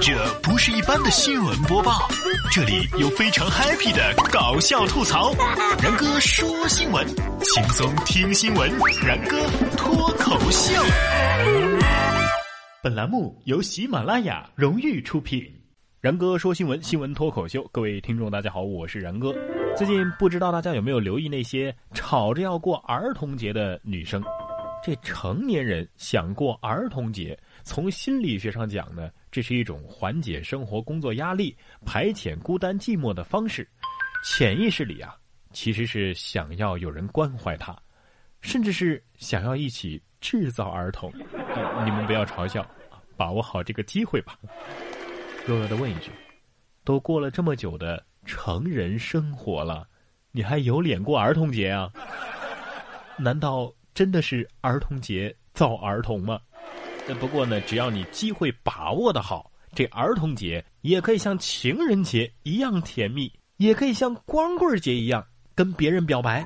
这不是一般的新闻播报，这里有非常 happy 的搞笑吐槽。然哥说新闻，轻松听新闻。然哥脱口秀。本栏目由喜马拉雅荣誉出品。然哥说新闻，新闻脱口秀。各位听众，大家好，我是然哥。最近不知道大家有没有留意那些吵着要过儿童节的女生？这成年人想过儿童节，从心理学上讲呢，这是一种缓解生活工作压力、排遣孤单寂寞的方式。潜意识里啊，其实是想要有人关怀他，甚至是想要一起制造儿童。你们不要嘲笑，把握好这个机会吧。弱弱的问一句：都过了这么久的成人生活了，你还有脸过儿童节啊？难道？真的是儿童节造儿童吗？不过呢，只要你机会把握的好，这儿童节也可以像情人节一样甜蜜，也可以像光棍节一样跟别人表白，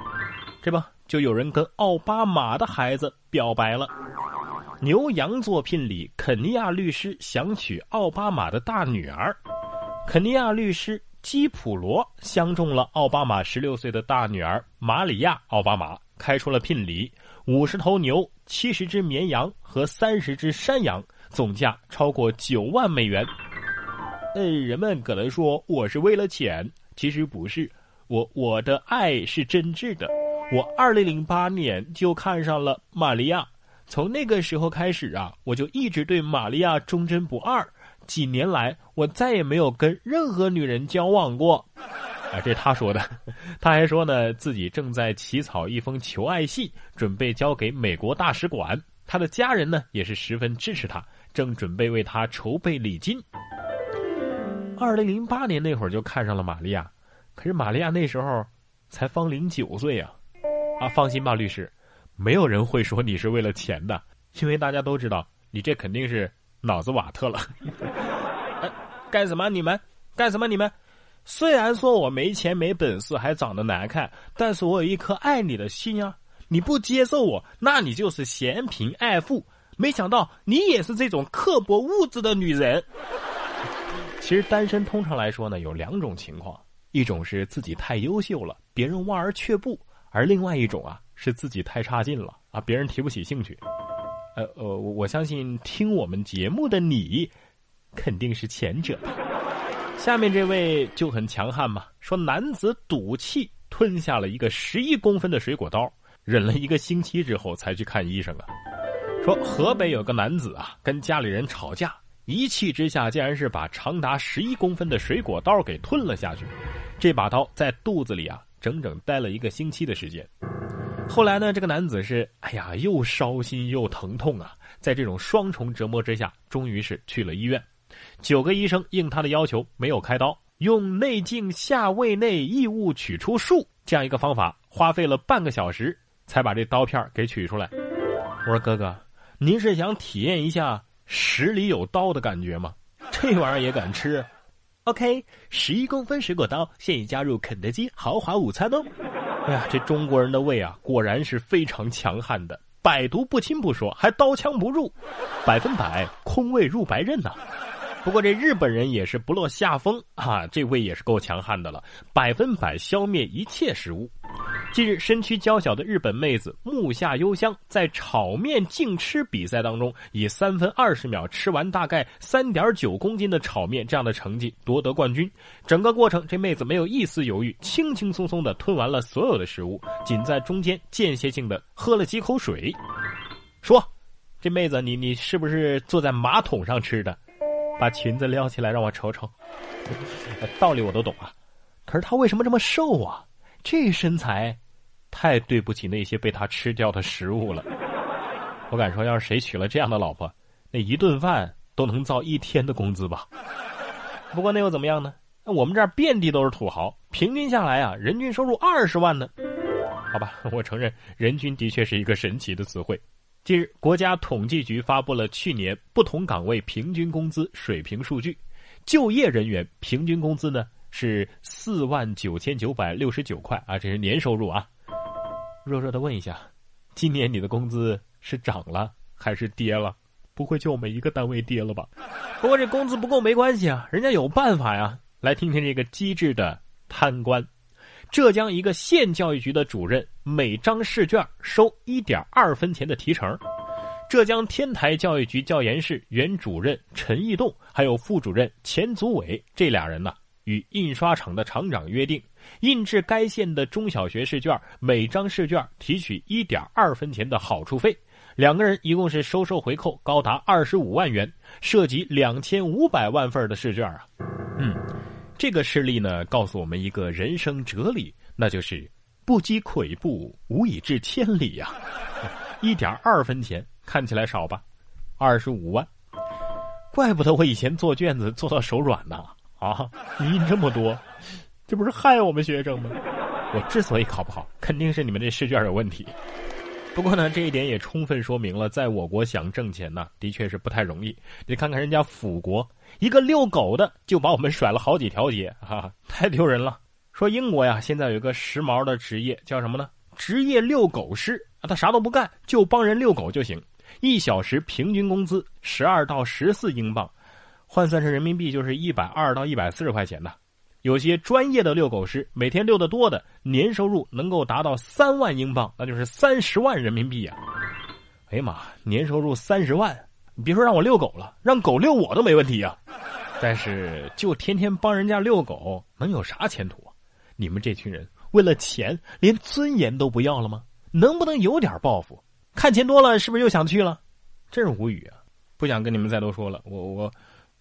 这不就有人跟奥巴马的孩子表白了？牛羊作聘礼，肯尼亚律师想娶奥巴马的大女儿，肯尼亚律师基普罗相中了奥巴马十六岁的大女儿马里亚·奥巴马，开出了聘礼。五十头牛、七十只绵羊和三十只山羊，总价超过九万美元。呃，人们可能说我是为了钱，其实不是，我我的爱是真挚的。我二零零八年就看上了玛利亚，从那个时候开始啊，我就一直对玛利亚忠贞不二。几年来，我再也没有跟任何女人交往过。啊，这他说的，他还说呢，自己正在起草一封求爱信，准备交给美国大使馆。他的家人呢，也是十分支持他，正准备为他筹备礼金。二零零八年那会儿就看上了玛利亚，可是玛利亚那时候才方零九岁啊！啊，放心吧，律师，没有人会说你是为了钱的，因为大家都知道你这肯定是脑子瓦特了。干什么你们？干什么你们？虽然说我没钱没本事还长得难看，但是我有一颗爱你的心啊！你不接受我，那你就是嫌贫爱富。没想到你也是这种刻薄物质的女人。其实单身通常来说呢，有两种情况：一种是自己太优秀了，别人望而却步；而另外一种啊，是自己太差劲了啊，别人提不起兴趣。呃呃，我相信听我们节目的你，肯定是前者。下面这位就很强悍嘛，说男子赌气吞下了一个十一公分的水果刀，忍了一个星期之后才去看医生啊。说河北有个男子啊，跟家里人吵架，一气之下竟然是把长达十一公分的水果刀给吞了下去。这把刀在肚子里啊，整整待了一个星期的时间。后来呢，这个男子是哎呀，又烧心又疼痛啊，在这种双重折磨之下，终于是去了医院。九个医生应他的要求没有开刀，用内镜下胃内异物取出术这样一个方法，花费了半个小时才把这刀片给取出来。我说哥哥，您是想体验一下屎里有刀的感觉吗？这玩意儿也敢吃？OK，十一公分水果刀现已加入肯德基豪华午餐哦。哎呀，这中国人的胃啊，果然是非常强悍的，百毒不侵不说，还刀枪不入，百分百空胃入白刃呐。不过这日本人也是不落下风啊，这位也是够强悍的了，百分百消灭一切食物。近日，身躯娇小的日本妹子木下优香在炒面竞吃比赛当中，以三分二十秒吃完大概三点九公斤的炒面这样的成绩夺得冠军。整个过程，这妹子没有一丝犹豫，轻轻松松的吞完了所有的食物，仅在中间间歇性的喝了几口水。说，这妹子，你你是不是坐在马桶上吃的？把裙子撩起来，让我瞅瞅。道理我都懂啊，可是他为什么这么瘦啊？这身材，太对不起那些被他吃掉的食物了。我敢说，要是谁娶了这样的老婆，那一顿饭都能造一天的工资吧。不过那又怎么样呢？我们这儿遍地都是土豪，平均下来啊，人均收入二十万呢。好吧，我承认，人均的确是一个神奇的词汇。近日，国家统计局发布了去年不同岗位平均工资水平数据，就业人员平均工资呢是四万九千九百六十九块啊，这是年收入啊。弱弱的问一下，今年你的工资是涨了还是跌了？不会就我们一个单位跌了吧？不过这工资不够没关系啊，人家有办法呀。来听听这个机智的贪官。浙江一个县教育局的主任每张试卷收一点二分钱的提成。浙江天台教育局教研室原主任陈义栋还有副主任钱祖伟这俩人呢，与印刷厂的厂长约定，印制该县的中小学试卷每张试卷提取一点二分钱的好处费。两个人一共是收受回扣高达二十五万元，涉及两千五百万份的试卷啊！嗯，这个事例呢，告诉我们一个人生哲理，那就是不积跬步，无以至千里呀！一点二分钱看起来少吧？二十五万，怪不得我以前做卷子做到手软呢！啊，你印这么多，这不是害我们学生吗？我之所以考不好，肯定是你们这试卷有问题。不过呢，这一点也充分说明了，在我国想挣钱呢，的确是不太容易。你看看人家辅国，一个遛狗的就把我们甩了好几条街，哈，太丢人了。说英国呀，现在有一个时髦的职业叫什么呢？职业遛狗师啊，他啥都不干，就帮人遛狗就行。一小时平均工资十二到十四英镑，换算成人民币就是一百二到一百四十块钱呢。有些专业的遛狗师，每天遛得多的，年收入能够达到三万英镑，那就是三十万人民币呀！哎呀妈，年收入三十万，你别说让我遛狗了，让狗遛我都没问题呀！但是就天天帮人家遛狗，能有啥前途啊？你们这群人为了钱，连尊严都不要了吗？能不能有点抱负？看钱多了，是不是又想去了？真是无语啊！不想跟你们再多说了，我我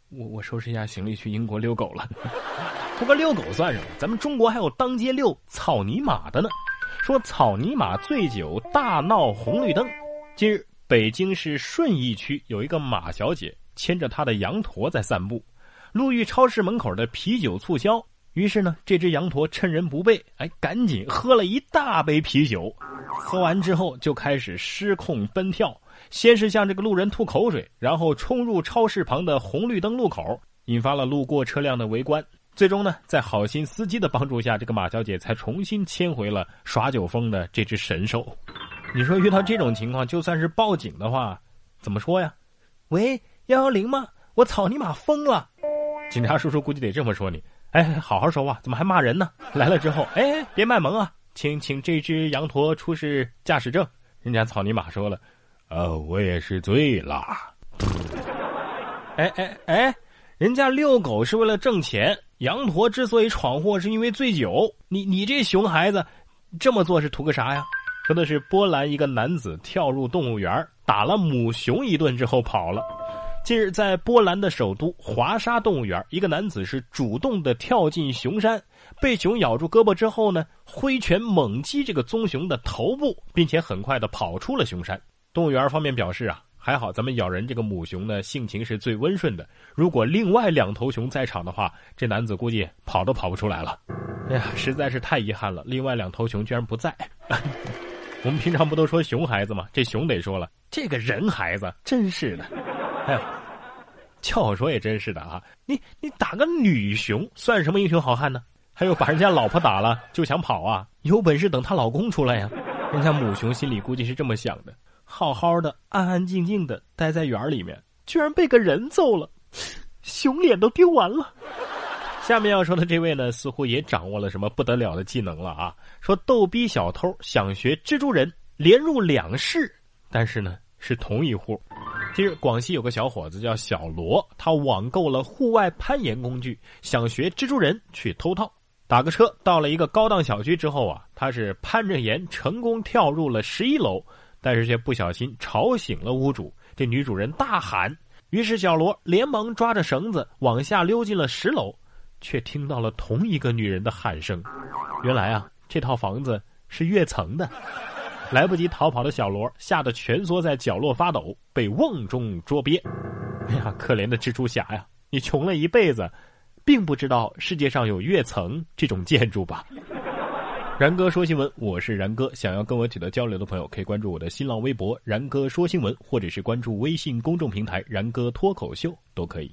我我收拾一下行李去英国遛狗了。不过遛狗算什么？咱们中国还有当街遛草泥马的呢。说草泥马醉酒大闹红绿灯。近日，北京市顺义区有一个马小姐牵着她的羊驼在散步，路遇超市门口的啤酒促销，于是呢，这只羊驼趁人不备，哎，赶紧喝了一大杯啤酒。喝完之后就开始失控奔跳，先是向这个路人吐口水，然后冲入超市旁的红绿灯路口，引发了路过车辆的围观。最终呢，在好心司机的帮助下，这个马小姐才重新牵回了耍酒疯的这只神兽。你说遇到这种情况，就算是报警的话，怎么说呀？喂，幺幺零吗？我草泥马疯了。警察叔叔估计得这么说你。哎，好好说话，怎么还骂人呢？来了之后，哎，别卖萌啊，请请这只羊驼出示驾驶证。人家草泥马说了，呃，我也是醉了。哎哎哎，人家遛狗是为了挣钱。羊驼之所以闯祸，是因为醉酒。你你这熊孩子，这么做是图个啥呀？说的是波兰一个男子跳入动物园，打了母熊一顿之后跑了。近日，在波兰的首都华沙动物园，一个男子是主动的跳进熊山，被熊咬住胳膊之后呢，挥拳猛击这个棕熊的头部，并且很快的跑出了熊山。动物园方面表示啊。还好，咱们咬人这个母熊呢，性情是最温顺的。如果另外两头熊在场的话，这男子估计跑都跑不出来了。哎呀，实在是太遗憾了，另外两头熊居然不在。我们平常不都说熊孩子吗？这熊得说了，这个人孩子真是的。哎呦，叫我说也真是的啊！你你打个女熊算什么英雄好汉呢？还有把人家老婆打了就想跑啊？有本事等她老公出来呀！人家母熊心里估计是这么想的。好好的，安安静静的待在园里面，居然被个人揍了，熊脸都丢完了。下面要说的这位呢，似乎也掌握了什么不得了的技能了啊！说逗逼小偷想学蜘蛛人，连入两室，但是呢是同一户。近日，广西有个小伙子叫小罗，他网购了户外攀岩工具，想学蜘蛛人去偷套。打个车到了一个高档小区之后啊，他是攀着岩成功跳入了十一楼。但是却不小心吵醒了屋主，这女主人大喊，于是小罗连忙抓着绳子往下溜进了十楼，却听到了同一个女人的喊声。原来啊，这套房子是跃层的。来不及逃跑的小罗吓得蜷缩在角落发抖，被瓮中捉鳖。哎呀，可怜的蜘蛛侠呀，你穷了一辈子，并不知道世界上有跃层这种建筑吧？然哥说新闻，我是然哥。想要跟我取得交流的朋友，可以关注我的新浪微博“然哥说新闻”，或者是关注微信公众平台“然哥脱口秀”都可以。